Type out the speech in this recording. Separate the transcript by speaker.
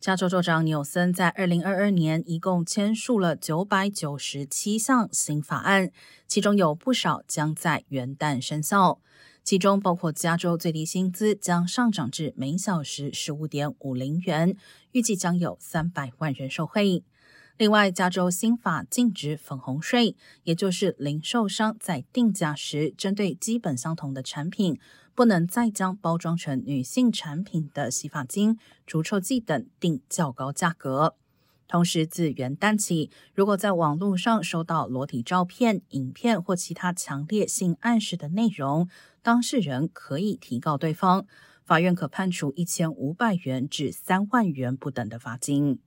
Speaker 1: 加州州长纽森在二零二二年一共签署了九百九十七项新法案，其中有不少将在元旦生效。其中包括加州最低薪资将上涨至每小时十五点五零元，预计将有三百万人受惠。另外，加州新法禁止粉红税，也就是零售商在定价时，针对基本相同的产品，不能再将包装成女性产品的洗发精、除臭剂等定较高价格。同时，自元旦起，如果在网络上收到裸体照片、影片或其他强烈性暗示的内容，当事人可以提告对方，法院可判处一千五百元至三万元不等的罚金。